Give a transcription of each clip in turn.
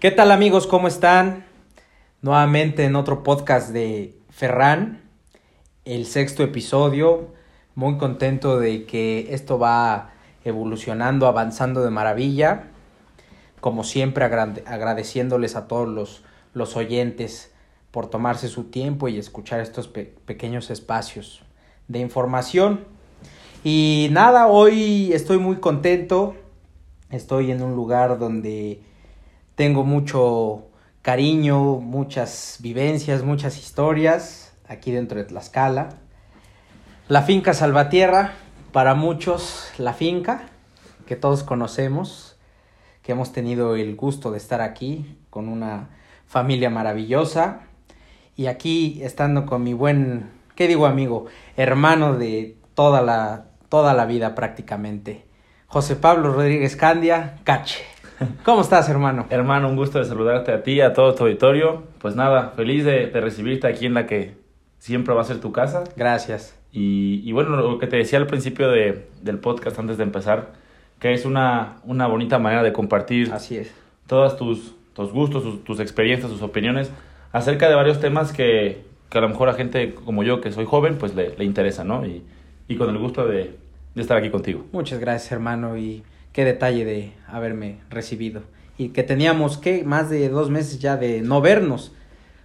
¿Qué tal amigos? ¿Cómo están? Nuevamente en otro podcast de Ferran, el sexto episodio. Muy contento de que esto va evolucionando, avanzando de maravilla. Como siempre agradeciéndoles a todos los, los oyentes por tomarse su tiempo y escuchar estos pequeños espacios de información. Y nada, hoy estoy muy contento. Estoy en un lugar donde tengo mucho cariño, muchas vivencias, muchas historias aquí dentro de Tlaxcala. La finca Salvatierra, para muchos la finca que todos conocemos, que hemos tenido el gusto de estar aquí con una familia maravillosa y aquí estando con mi buen, ¿qué digo amigo? Hermano de toda la, toda la vida prácticamente. José Pablo Rodríguez Candia, Cache. ¿Cómo estás, hermano? Hermano, un gusto de saludarte a ti, a todo tu auditorio. Pues nada, feliz de, recibirte aquí en la que siempre va a ser tu casa. Gracias. Y, bueno, lo que te decía al principio de, del podcast antes de empezar, que es una, una bonita manera de compartir Así es. todas tus, tus gustos, tus, tus experiencias, tus opiniones acerca de varios temas que, que, a lo mejor a gente como yo, que soy joven, pues le, le interesa, ¿no? Y, y, con el gusto de, de estar aquí contigo. Muchas gracias, hermano, y qué detalle de haberme recibido. Y que teníamos, que Más de dos meses ya de no vernos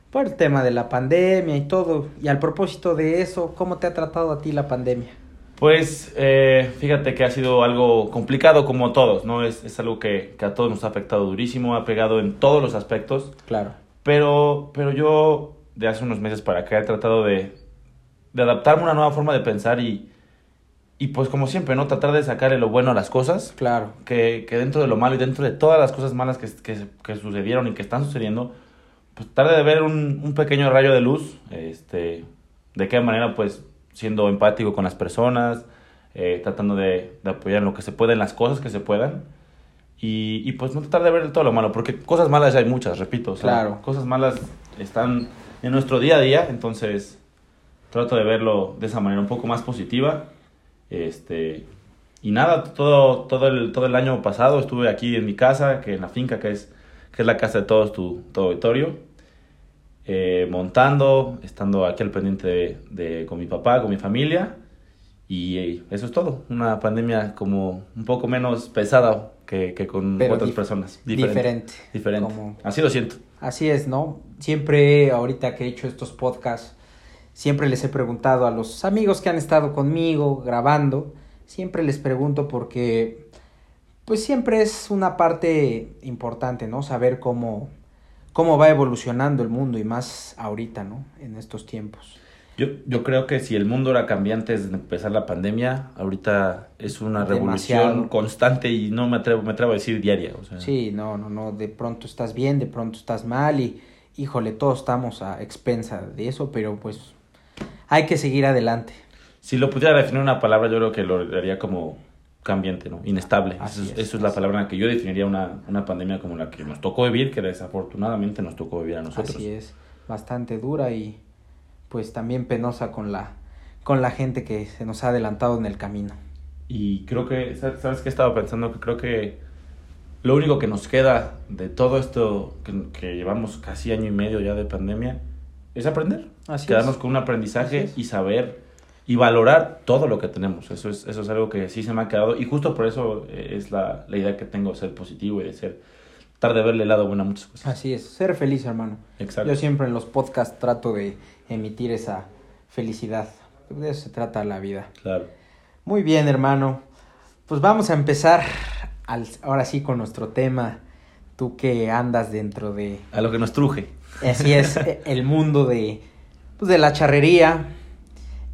por el tema de la pandemia y todo. Y al propósito de eso, ¿cómo te ha tratado a ti la pandemia? Pues eh, fíjate que ha sido algo complicado como todos, ¿no? Es, es algo que, que, a todos nos ha afectado durísimo, ha pegado en todos los aspectos. Claro. Pero, pero yo de hace unos meses para acá he tratado de, de adaptarme a una nueva forma de pensar y, y pues como siempre, ¿no? Tratar de sacarle lo bueno a las cosas. Claro. Que, que dentro de lo malo y dentro de todas las cosas malas que, que, que sucedieron y que están sucediendo, pues tratar de ver un, un, pequeño rayo de luz, este, de qué manera pues siendo empático con las personas, eh, tratando de, de apoyar en lo que se pueda, en las cosas que se puedan y, y, pues no tratar de ver todo lo malo, porque cosas malas hay muchas, repito. claro. Cosas malas están en nuestro día a día, entonces trato de verlo de esa manera un poco más positiva. Este, y nada, todo, todo, el, todo el año pasado estuve aquí en mi casa, que en la finca, que es, que es la casa de todos tu, tu auditorio, eh, montando, estando aquí al pendiente de, de, con mi papá, con mi familia. Y eso es todo. Una pandemia como un poco menos pesada que, que con Pero otras personas. Diferente. Diferente. Como... Así lo siento. Así es, ¿no? Siempre, ahorita que he hecho estos podcasts, siempre les he preguntado a los amigos que han estado conmigo grabando, siempre les pregunto porque, pues siempre es una parte importante, ¿no? Saber cómo, cómo va evolucionando el mundo y más ahorita, ¿no? En estos tiempos. Yo, yo creo que si el mundo era cambiante antes de empezar la pandemia, ahorita es una revolución Demasiado. constante y no me atrevo, me atrevo a decir diaria. O sea. Sí, no, no, no, de pronto estás bien, de pronto estás mal y, híjole, todos estamos a expensa de eso, pero pues hay que seguir adelante. Si lo pudiera definir una palabra, yo creo que lo haría como cambiante, ¿no? Inestable. Eso, es, eso es la palabra en la que yo definiría una, una pandemia como la que nos tocó vivir, que desafortunadamente nos tocó vivir a nosotros. Así es, bastante dura y pues también penosa con la, con la gente que se nos ha adelantado en el camino. Y creo que, ¿sabes qué estaba pensando? Que creo que lo único que nos queda de todo esto que, que llevamos casi año y medio ya de pandemia es aprender. Así Quedarnos es. con un aprendizaje y saber y valorar todo lo que tenemos. Eso es, eso es algo que sí se me ha quedado y justo por eso eh, es la, la idea que tengo de ser positivo y de ser, tratar de verle el lado bueno a muchas cosas. Así es, ser feliz, hermano. Exacto. Yo siempre en los podcasts trato de emitir esa felicidad. De eso se trata la vida. Claro. Muy bien, hermano. Pues vamos a empezar al, ahora sí con nuestro tema. Tú que andas dentro de... A lo que nos truje. Así es, el mundo de, pues de la charrería.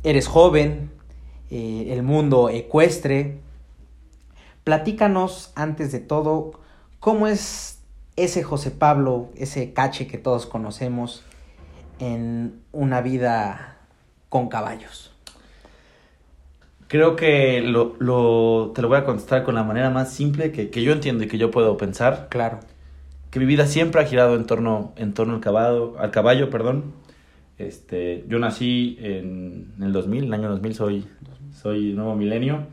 Eres joven, eh, el mundo ecuestre. Platícanos antes de todo, ¿cómo es ese José Pablo, ese cache que todos conocemos en una vida con caballos? Creo que lo, lo, te lo voy a contestar con la manera más simple que, que yo entiendo y que yo puedo pensar. Claro. Que mi vida siempre ha girado en torno, en torno al caballo, al caballo, perdón. Este, yo nací en, en el 2000, el año 2000, soy, soy nuevo milenio.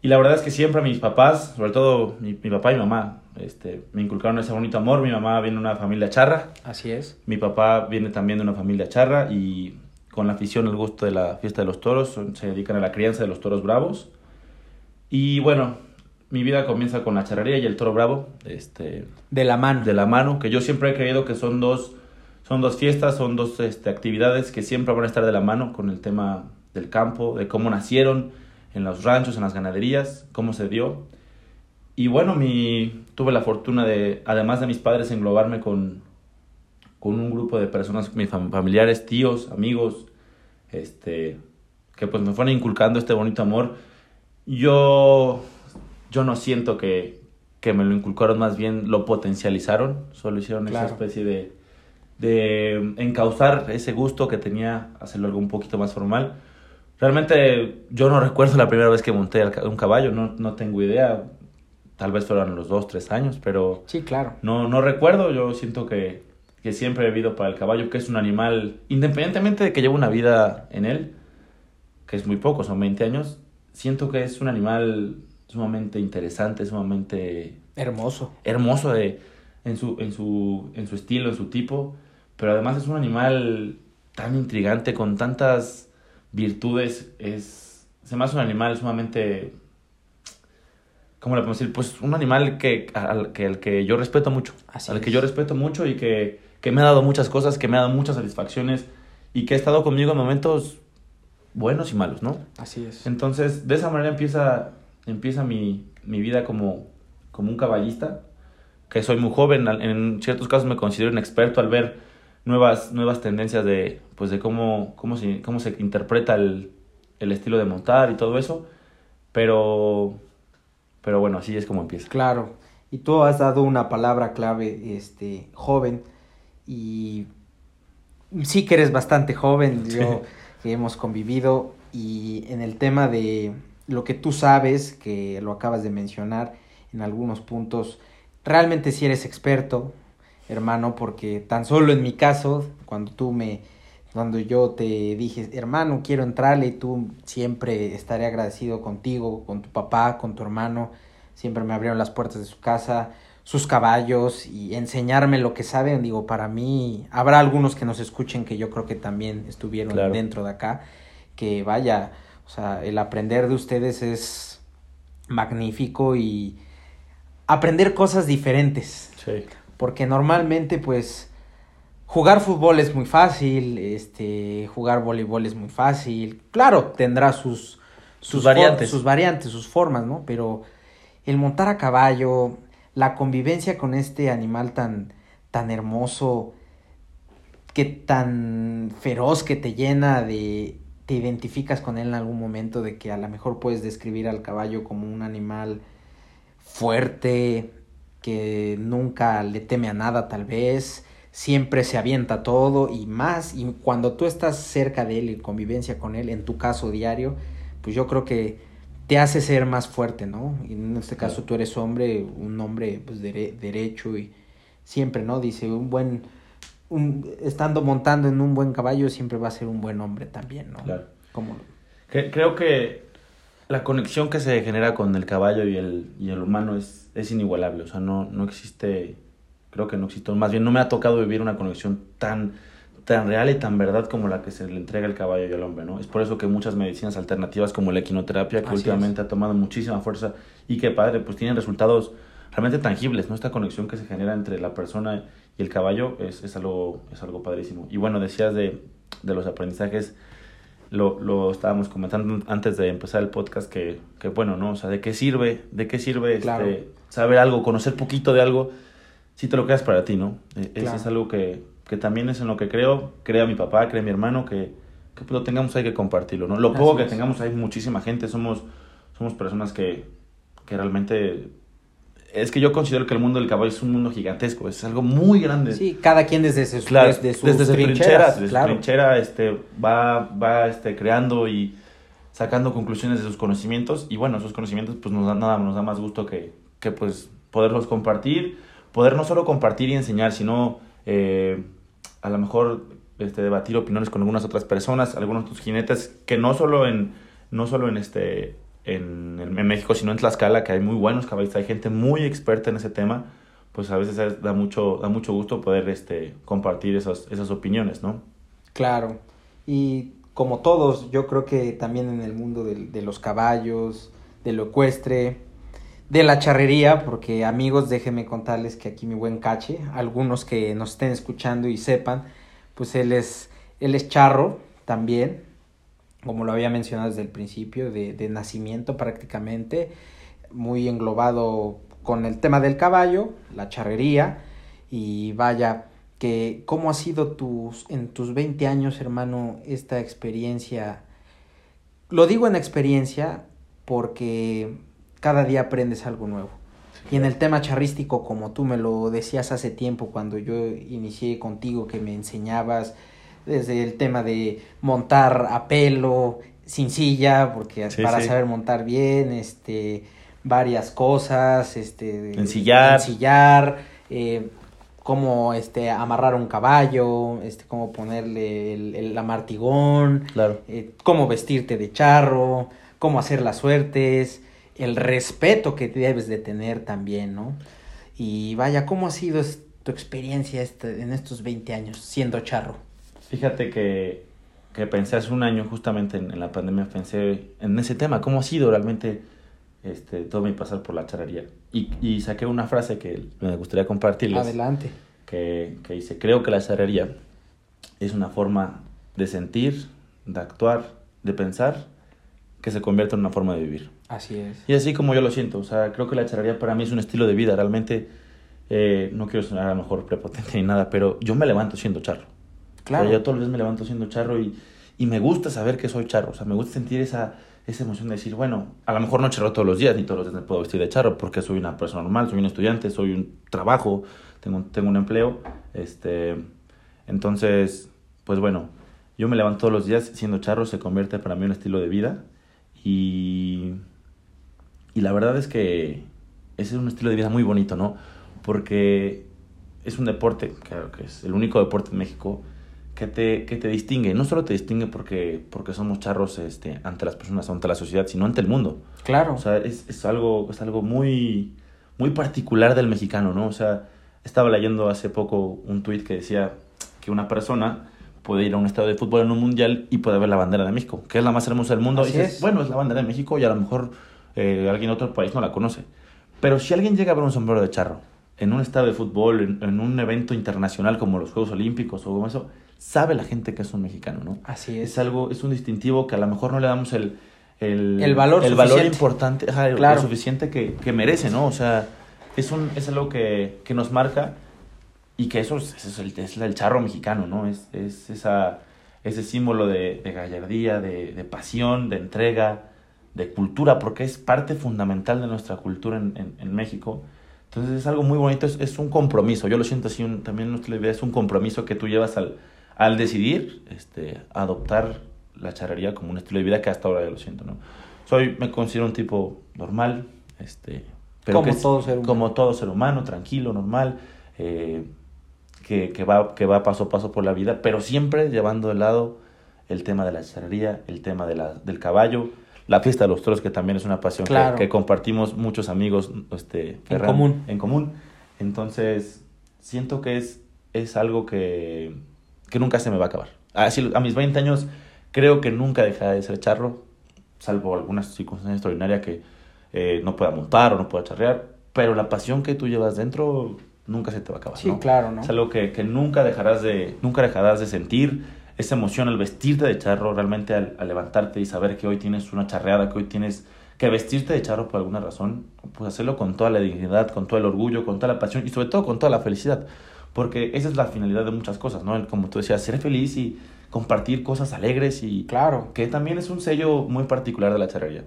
Y la verdad es que siempre mis papás, sobre todo mi, mi papá y mi mamá, este, me inculcaron ese bonito amor. Mi mamá viene de una familia charra. Así es. Mi papá viene también de una familia charra y con la afición, el gusto de la fiesta de los toros, se dedican a la crianza de los toros bravos. Y bueno, mi vida comienza con la charrería y el toro bravo, este, De la mano. de la mano, que yo siempre he creído que son dos, son dos fiestas, son dos este, actividades que siempre van a estar de la mano con el tema del campo, de cómo nacieron en los ranchos, en las ganaderías, cómo se dio. Y bueno, mi, tuve la fortuna de, además de mis padres, englobarme con, con un grupo de personas, mis fam- familiares, tíos, amigos, este, que pues me fueron inculcando este bonito amor. Yo, yo no siento que, que me lo inculcaron, más bien lo potencializaron, solo hicieron Claro. esa especie de, de encauzar ese gusto que tenía, hacerlo algo un poquito más formal. Realmente yo no recuerdo la primera vez que monté un caballo, no, no tengo idea, tal vez fueron los dos, tres años, pero Sí, claro. no, no recuerdo, yo siento que, que siempre he vivido para el caballo, que es un animal, independientemente de que lleve una vida en él, que es muy poco, son 20 años, siento que es un animal sumamente interesante, sumamente Hermoso. hermoso de, en, su, en, su, en su estilo, en su tipo, pero además es un animal tan intrigante, con tantas virtudes, es, se me hace un animal sumamente, ¿cómo le podemos decir? Pues un animal que, al, que, al que yo respeto mucho, Así al es. que yo respeto mucho y que, que me ha dado muchas cosas, que me ha dado muchas satisfacciones y que ha estado conmigo en momentos buenos y malos, ¿no? Así es. Entonces, de esa manera empieza, empieza mi, mi vida como, como un caballista, que soy muy joven, en ciertos casos me considero un experto al ver nuevas, nuevas tendencias de, pues de cómo, cómo, se, cómo se interpreta el, el estilo de montar y todo eso, pero, pero bueno, así es como empieza. Claro. Y tú has dado una palabra clave, este, joven. Y sí que eres bastante joven. Yo que hemos convivido. Y en el tema de lo que tú sabes, que lo acabas de mencionar en algunos puntos, realmente sí eres experto, hermano, porque tan solo en mi caso, cuando tú me, cuando yo te dije, hermano, quiero entrarle, y tú siempre estaré agradecido contigo, con tu papá, con tu hermano, siempre me abrieron las puertas de su casa, sus caballos y enseñarme lo que saben, digo, para mí, habrá algunos que nos escuchen que yo creo que también estuvieron Claro. dentro de acá, que vaya, o sea, el aprender de ustedes es magnífico y aprender cosas diferentes Sí. Porque normalmente pues jugar fútbol es muy fácil, este, jugar voleibol es muy fácil, claro, tendrá sus Sus variantes. sus variantes, sus formas, ¿no? Pero el montar a caballo, la convivencia con este animal tan tan hermoso, que tan feroz que te llena de te identificas con él en algún momento de que a lo mejor puedes describir al caballo como un animal fuerte, que nunca le teme a nada tal vez, siempre se avienta todo y más, y cuando tú estás cerca de él y convivencia con él, en tu caso diario, pues yo creo que te hace ser más fuerte, ¿no? Y en este caso tú eres hombre, un hombre pues dere- derecho y siempre, ¿no? Dice, un buen, un, estando montando en un buen caballo siempre va a ser un buen hombre también, ¿no? Claro. Como, Creo que la conexión que se genera con el caballo y el, y el humano es, es inigualable. O sea, no, no existe, creo que no existe, más bien no me ha tocado vivir una conexión tan, tan real y tan verdad como la que se le entrega al caballo y al hombre, ¿no? Es por eso que muchas medicinas alternativas como la equinoterapia, que Así últimamente ha tomado muchísima fuerza y que padre, pues tienen resultados realmente tangibles, ¿no? Esta conexión que se genera entre la persona y el caballo es, es, algo, es algo padrísimo. Y bueno, decías de, de los aprendizajes lo, lo estábamos comentando antes de empezar el podcast que, que bueno, ¿no? O sea, ¿de qué sirve? ¿De qué sirve Claro. este, saber algo, conocer poquito de algo? Si te lo quedas para ti, ¿no? E- Eso es algo que, que también es en lo que creo, crea mi papá, cree mi hermano, que, que pues, lo tengamos hay que compartirlo, ¿no? Lo poco Así que es. tengamos hay muchísima gente, somos, somos personas que, que realmente... Es que yo considero que el mundo del caballo es un mundo gigantesco, es algo muy grande. sí, cada quien desde sus, Claro, desde sus desde trincheras, desde claro. su trinchera este, va, va este, creando y sacando conclusiones de sus conocimientos y bueno, esos conocimientos pues nos da, nada, nos da más gusto que, que pues poderlos compartir, poder no solo compartir y enseñar, sino eh, a lo mejor este, debatir opiniones con algunas otras personas, algunos otros jinetes que no solo en, no solo en este en, en México, sino en Tlaxcala, que hay muy buenos caballistas, hay gente muy experta en ese tema, pues a veces da mucho, da mucho gusto poder este, compartir esas, esas opiniones, ¿no? Claro, y como todos, yo creo que también en el mundo de, de los caballos, de lo ecuestre, de la charrería, porque amigos, déjenme contarles que aquí mi buen Cache, algunos que nos estén escuchando y sepan, pues él es, él es charro también, como lo había mencionado desde el principio, de, de nacimiento prácticamente, muy englobado con el tema del caballo, la charrería, y vaya, que cómo ha sido tus, en tus 20 años, hermano, esta experiencia. Lo digo en experiencia porque cada día aprendes algo nuevo. Y en el tema charrístico, como tú me lo decías hace tiempo cuando yo inicié contigo, que me enseñabas desde el tema de montar a pelo, sin silla, porque Sí, para sí. saber montar bien, este, varias cosas, este, Ensillar. ensillar, eh, cómo este, amarrar un caballo, este, cómo ponerle el, el amartigón, Claro. eh, cómo vestirte de charro, cómo hacer las suertes, el respeto que debes de tener también, ¿no? Y vaya, ¿cómo ha sido tu experiencia este- en estos 20 años siendo charro? Fíjate que, que pensé hace un año, justamente en, en la pandemia, pensé en ese tema, cómo ha sido realmente este, todo mi pasar por la charrería. Y, y saqué una frase que me gustaría compartirles. Adelante. que, que dice, creo que la charrería es una forma de sentir, de actuar, de pensar, que se convierte en una forma de vivir. Así es. Y así como yo lo siento, o sea, creo que la charrería para mí es un estilo de vida, realmente, eh, no quiero sonar a lo mejor prepotente ni nada, pero yo me levanto siendo charro. Claro. Yo todos los días me levanto siendo charro y, y me gusta saber que soy charro, o sea, me gusta sentir esa, esa emoción de decir, bueno, a lo mejor no charro todos los días, ni todos los días me puedo vestir de charro, porque soy una persona normal, soy un estudiante, soy un trabajo, tengo, tengo un empleo, este, entonces, pues bueno, yo me levanto todos los días siendo charro, se convierte para mí en un estilo de vida y, y la verdad es que ese es un estilo de vida muy bonito, ¿no? Porque es un deporte, claro que es el único deporte en México que te, que te distingue. No solo te distingue porque, porque somos charros este, ante las personas, ante la sociedad, sino ante el mundo. Claro. O sea, es, es algo, es algo muy, muy particular del mexicano, ¿no? O sea, estaba leyendo hace poco un tuit que decía que una persona puede ir a un estadio de fútbol en un mundial y puede ver la bandera de México, que es la más hermosa del mundo. Así y dices, es. bueno, es la bandera de México y a lo mejor eh, alguien de otro país no la conoce. Pero si alguien llega a ver un sombrero de charro en un estadio de fútbol, en, en un evento internacional como los Juegos Olímpicos o como eso, sabe la gente que es un mexicano, ¿no? Así es. es algo, es un distintivo que a lo mejor no le damos el, el, El valor el valor suficiente. importante, ajá, Claro. lo suficiente que, que merece, ¿no? O sea, es, un, es algo que, que nos marca y que eso es, es el, es el charro mexicano, ¿no? Es, es esa, ese símbolo de, de gallardía, de, de pasión, de entrega, de cultura, porque es parte fundamental de nuestra cultura en, en, en México. Entonces es algo muy bonito, es, es un compromiso. Yo lo siento así, un, también es un compromiso que tú llevas al, al decidir este, adoptar la charrería como un estilo de vida que hasta ahora ya lo siento, ¿no? Soy, me considero un tipo normal, este, Como que es- todo ser humano. Como todo ser humano, tranquilo, normal, eh, que, que, va, que va paso a paso por la vida, pero siempre llevando de lado el tema de la charrería, el tema de la, del caballo, la fiesta de los toros, que también es una pasión que- Claro. que, compartimos muchos amigos este, Ferran, común. En común. Entonces, siento que es, es algo que, que nunca se me va a acabar. Así, a mis 20 años, creo que nunca dejaré de ser charro, salvo algunas circunstancias extraordinarias que eh, no pueda montar o no pueda charrear, pero la pasión que tú llevas dentro nunca se te va a acabar. Sí, ¿no? claro, ¿no? Es algo que, que nunca, dejarás de, nunca dejarás de sentir, esa emoción al vestirte de charro, realmente al, al levantarte y saber que hoy tienes una charreada, que hoy tienes que vestirte de charro por alguna razón, pues hacerlo con toda la dignidad, con todo el orgullo, con toda la pasión y sobre todo con toda la felicidad. Porque esa es la finalidad de muchas cosas, ¿no? El, Como tú decías, ser feliz y compartir cosas alegres y Claro. que también es un sello muy particular de la charrería.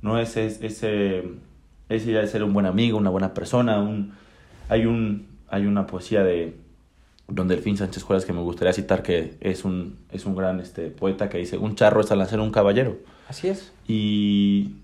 No es, es- ese, esa idea de ser un buen amigo, una buena persona. Un, hay, un, hay una poesía de Don Delfín Sánchez Juárez que me gustaría citar, que es un, es un gran este, poeta que dice, un charro es al nacer un caballero. Así es. Y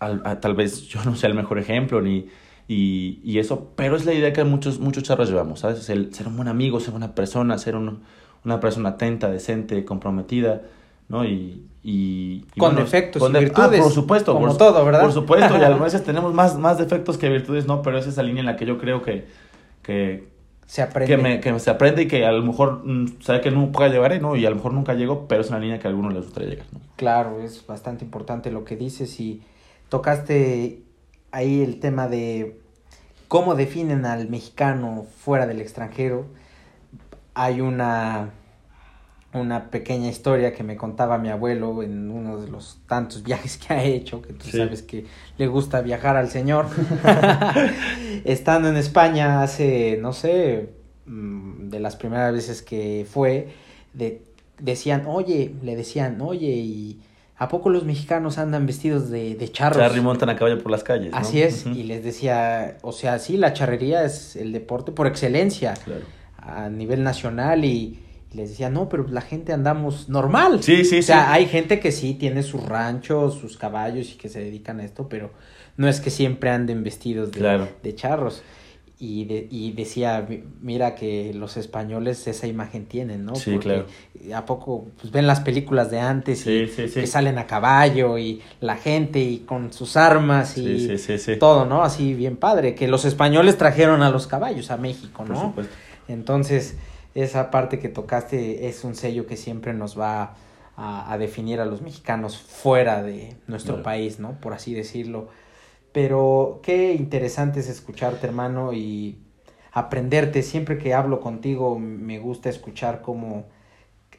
al- a- tal vez yo no sea el mejor ejemplo ni y, y eso, pero es la idea que muchos muchos charros llevamos, ¿sabes? Es el ser un buen amigo, ser una persona, ser un- una persona atenta, decente, comprometida, ¿no? Y, y, y Con bueno, defectos con y de- virtudes, Ah, por supuesto. como por, todo, ¿verdad? Por supuesto, y a veces tenemos más, más defectos que virtudes, ¿no? Pero es esa línea en la que yo creo que, que, Se aprende. que, me, que se aprende y que a lo mejor mm, sabe que nunca llegaré, ¿no? Y a lo mejor nunca llego, pero es una línea que a algunos les gustaría llegar, ¿no? Claro, es bastante importante lo que dices y tocaste ahí el tema de cómo definen al mexicano fuera del extranjero. Hay una una pequeña historia que me contaba mi abuelo en uno de los tantos viajes que ha hecho, que tú Sí. sabes que le gusta viajar al señor. Estando en España hace, no sé, mm, de las primeras veces que fue, de, decían, oye, le decían, oye, ¿y a poco los mexicanos andan vestidos de, de charros? Charry montan a caballo por las calles, ¿no? Así es, y les decía, o sea, sí, la charrería es el deporte por excelencia Claro. a nivel nacional y les decía, no, pero la gente andamos normal. Sí, sí, o sea, sí. hay gente que sí tiene sus ranchos, sus caballos y que se dedican a esto, pero no es que siempre anden vestidos de, Claro. de charros. Y, de- y decía, "Mi- mira que los españoles esa imagen tienen, ¿no? Sí, claro. ¿A poco pues, ven las películas de antes y Sí, sí, sí. que salen a caballo y la gente y con sus armas y todo, ¿no? Así bien padre, que los españoles trajeron a los caballos a México, Por ¿no? supuesto. Entonces, esa parte que tocaste es un sello que siempre nos va a, a definir a los mexicanos fuera de nuestro país, ¿no? Por así decirlo. Pero qué interesante es escucharte, hermano, y aprenderte. Siempre que hablo contigo me gusta escuchar cómo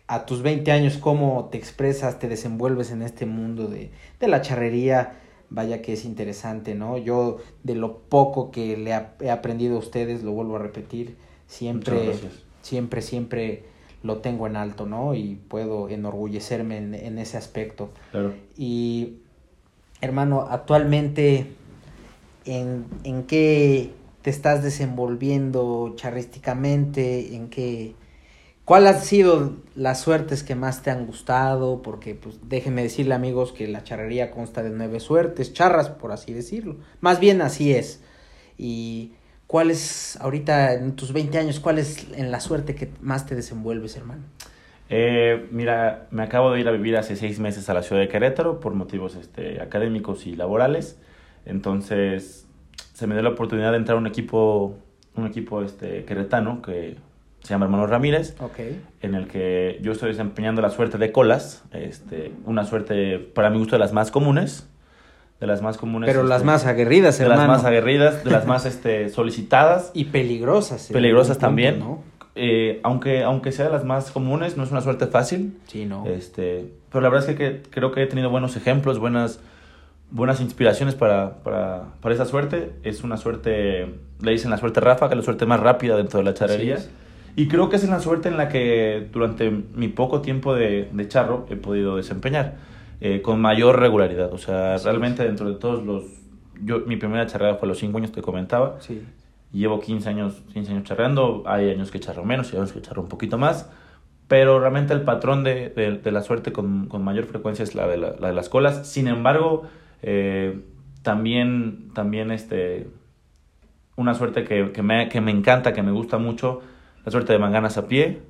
a tus 20 años, cómo te expresas, te desenvuelves en este mundo de, de la charrería. Vaya que es interesante, ¿no? Yo de lo poco que le he aprendido a ustedes, lo vuelvo a repetir, siempre, Muchas gracias. Siempre, siempre lo tengo en alto, ¿no? Y puedo enorgullecerme en, en ese aspecto. Claro. Y, hermano, actualmente, ¿en, en qué te estás desenvolviendo charrísticamente? ¿En qué? ¿Cuál han sido las suertes que más te han gustado? Porque, pues, déjenme decirle, amigos, que la charrería consta de nueve suertes, charras, por así decirlo. Más bien así es. Y, ¿cuál es, ahorita, en tus 20 años, cuál es en la suerte que más te desenvuelves, hermano? Eh, mira, me acabo de ir a vivir hace seis meses a la ciudad de Querétaro por motivos este, académicos y laborales. Entonces, se me dio la oportunidad de entrar a un equipo, un equipo este, queretano que se llama Hermanos Ramírez, en el que yo estoy desempeñando la suerte de colas, este, una suerte para mi gusto de las más comunes, de las más comunes. Pero las este, más aguerridas, de hermano. las más aguerridas, de las más este, solicitadas. Y peligrosas. Peligrosas punto, también. ¿no? Eh, aunque, aunque sea de las más comunes, no es una suerte fácil. Sí, ¿no? Este, pero la verdad es que, que- creo que he tenido buenos ejemplos, buenas, buenas inspiraciones para, para, para esa suerte. Es una suerte, le dicen la suerte ráfaga, la suerte más rápida dentro de la charrería. Y creo que es la suerte en la que durante mi poco tiempo de, de charro he podido desempeñar eh, con mayor regularidad. O sea, realmente dentro de todos los... Yo, mi primera charreada fue a los 5 años, te comentaba. Sí. Llevo 15 años, 15 años charreando, hay años que charro menos y años que charro un poquito más, pero realmente el patrón de, de- de la suerte con, con mayor frecuencia es la de, la, la de las colas. Sin embargo, eh, también, también este, una suerte que, que, me, que me encanta, que me gusta mucho, la suerte de manganas a pie,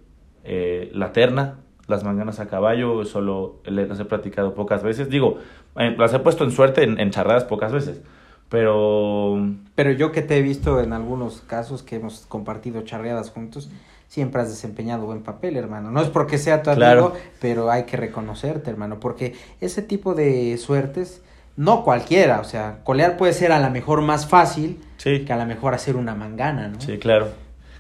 eh, la terna, las manganas a caballo, solo las he practicado pocas veces. Digo, eh, las he puesto en suerte en, en charradas pocas veces, pero... Pero yo que te he visto en algunos casos que hemos compartido charreadas juntos, siempre has desempeñado buen papel, hermano. No es porque sea tu amigo, Claro. pero hay que reconocerte, hermano, porque ese tipo de suertes, no cualquiera, o sea, colear puede ser a lo mejor más fácil Sí. que a lo mejor hacer una mangana, ¿no? Sí, claro.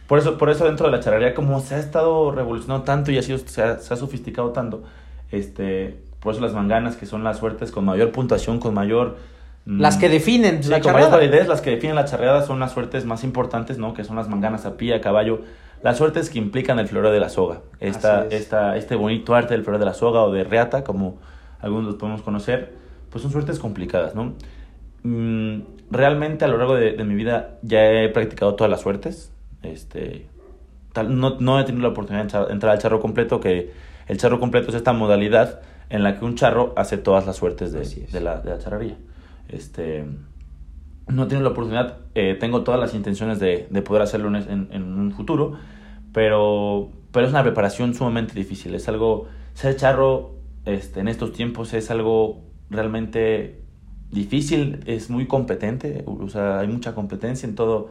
Por eso, por eso dentro de la charrería, como se ha estado revolucionando tanto y ha sido, se, ha, se ha sofisticado tanto, este, por eso las manganas, que son las suertes con mayor puntuación, con mayor... mm, Las que definen sí, la con charreada. validez, las que definen la charreada son las suertes más importantes, ¿no? Que son las manganas a pie, a caballo. Las suertes que implican el floreo de la soga. Esta, es. esta, este bonito arte del floreo de la soga o de reata, como algunos los podemos conocer, pues son suertes complicadas, ¿no? Mm, realmente a lo largo de, de mi vida ya he practicado todas las suertes. Este, tal, no, no he tenido la oportunidad de entrar, entrar al charro completo, que el charro completo es esta modalidad en la que un charro hace todas las suertes de la, de la charrería. Este, no he tenido la oportunidad, eh, tengo todas las intenciones de, de poder hacerlo en, en- en un futuro, pero, pero es una preparación sumamente difícil. Es algo, ser charro este, en estos tiempos es algo realmente difícil, es muy competente, o sea, hay mucha competencia en todo,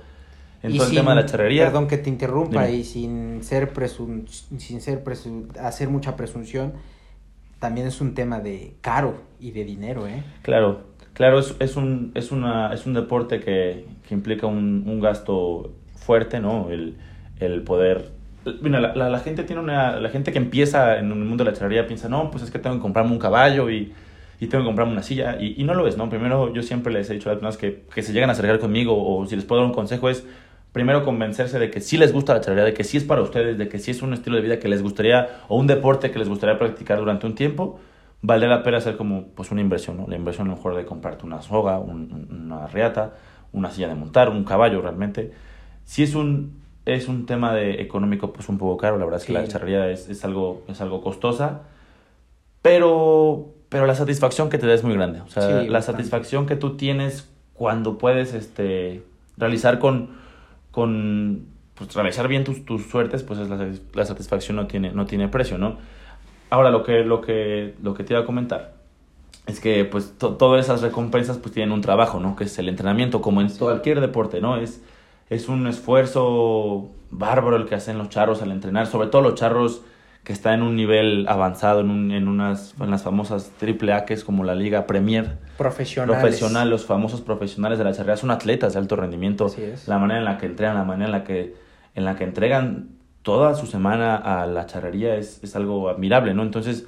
en todo el tema de la charrería. Perdón que te interrumpa y sin ser presun, sin ser presun, hacer mucha presunción, también es un tema de caro y de dinero, ¿eh? Claro, claro, es, es un, es, una, es un deporte que, que implica un, un, gasto fuerte, ¿no? El, el poder... Mira, la, la, la, gente tiene una... La gente que empieza en el mundo de la charrería piensa, no, pues es que tengo que comprarme un caballo y y tengo que comprarme una silla. Y, y, no lo es, ¿no? Primero, yo siempre les he dicho a las personas que, que se llegan a acercar conmigo o si les puedo dar un consejo es primero convencerse de que sí les gusta la charrería, de que sí es para ustedes, de que sí es un estilo de vida que les gustaría o un deporte que les gustaría practicar durante un tiempo, vale la pena hacer como pues una inversión, ¿no? La inversión a lo mejor de comprarte una soga, un, una riata, una silla de montar, un caballo realmente. Si es un, es un tema de económico pues un poco caro, la verdad es que sí. la charrería es, es, algo, es algo costosa, pero pero la satisfacción que te da es muy grande. O sea, sí, la bastante. satisfacción que tú tienes cuando puedes este, realizar con, con pues, bien tus, tus suertes, pues es la, la, satisfacción no tiene, no tiene precio, ¿no? Ahora, lo que, lo que, lo que te iba a comentar es que pues to, todas esas recompensas pues tienen un trabajo, ¿no? Que es el entrenamiento, como en cualquier deporte, ¿no? Es, es un esfuerzo bárbaro el que hacen los charros al entrenar, sobre todo los charros que está en un nivel avanzado, en, un, en, unas, en las famosas triple A, que es como la Liga Premier. Profesionales. Profesional, los famosos profesionales de la charrería son atletas de alto rendimiento. La manera en la que entregan, la manera en la que, en la que entregan toda su semana a la charrería es, es algo admirable, ¿no? Entonces,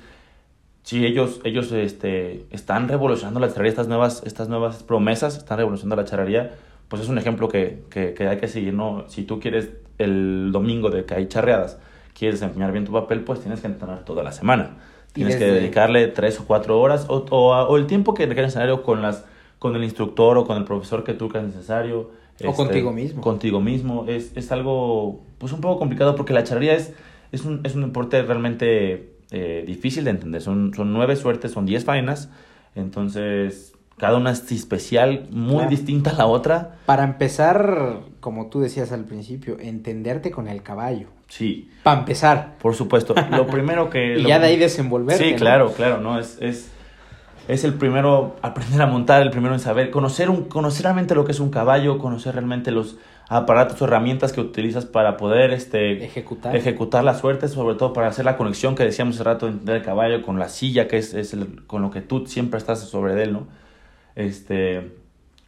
sí, ellos, ellos este, están revolucionando la charrería, estas nuevas, estas nuevas promesas están revolucionando la charrería, pues es un ejemplo que, que, que hay que seguir, ¿no? Si tú quieres el domingo de que hay charreadas, quieres desempeñar bien tu papel, pues tienes que entrenar toda la semana. Tienes desde... que dedicarle tres o cuatro horas o, o, o el tiempo que requiere necesario con, las, con el instructor o con el profesor que tú creas necesario. O este, contigo mismo. Contigo mismo. Es, es algo pues un poco complicado porque la charrería es, es, un, es un deporte realmente eh, difícil de entender. Son, son nueve suertes, son diez faenas. Entonces, cada una es especial, muy claro. distinta a la otra. Para empezar, como tú decías al principio, entenderte con el caballo. Sí. Para empezar. Por supuesto. Lo primero que... y lo... ya de ahí desenvolverte. Sí, claro, ¿no? claro, ¿no? Es, es, es el primero aprender a montar, el primero en saber, conocer, un, conocer realmente lo que es un caballo, conocer realmente los aparatos o herramientas que utilizas para poder este, ejecutar. ejecutar la suerte, sobre todo para hacer la conexión que decíamos hace rato del caballo con la silla, que es, es el, con lo que tú siempre estás sobre él, ¿no? Este,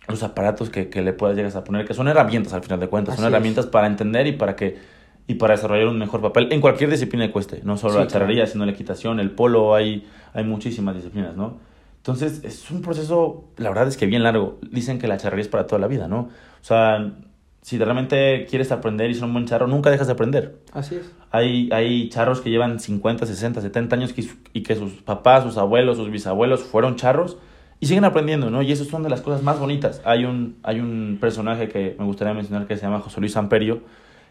los aparatos que, que le puedas llegar a poner, que son herramientas al final de cuentas, Así son herramientas es. para entender y para que y para desarrollar un mejor papel en cualquier disciplina que cueste, no solo sí, la charrería, sino la equitación, el polo, hay, hay muchísimas disciplinas, ¿no? Entonces, es un proceso, la verdad es que bien largo. Dicen que la charrería es para toda la vida, ¿no? O sea, si realmente quieres aprender y ser un buen charro, nunca dejas de aprender. Así es. Hay, hay charros que llevan 50, 60, 70 años que, y que sus papás, sus abuelos, sus bisabuelos fueron charros y siguen aprendiendo, ¿no? Y eso son de las cosas más bonitas. Hay un, hay un personaje que me gustaría mencionar que se llama José Luis Amperio,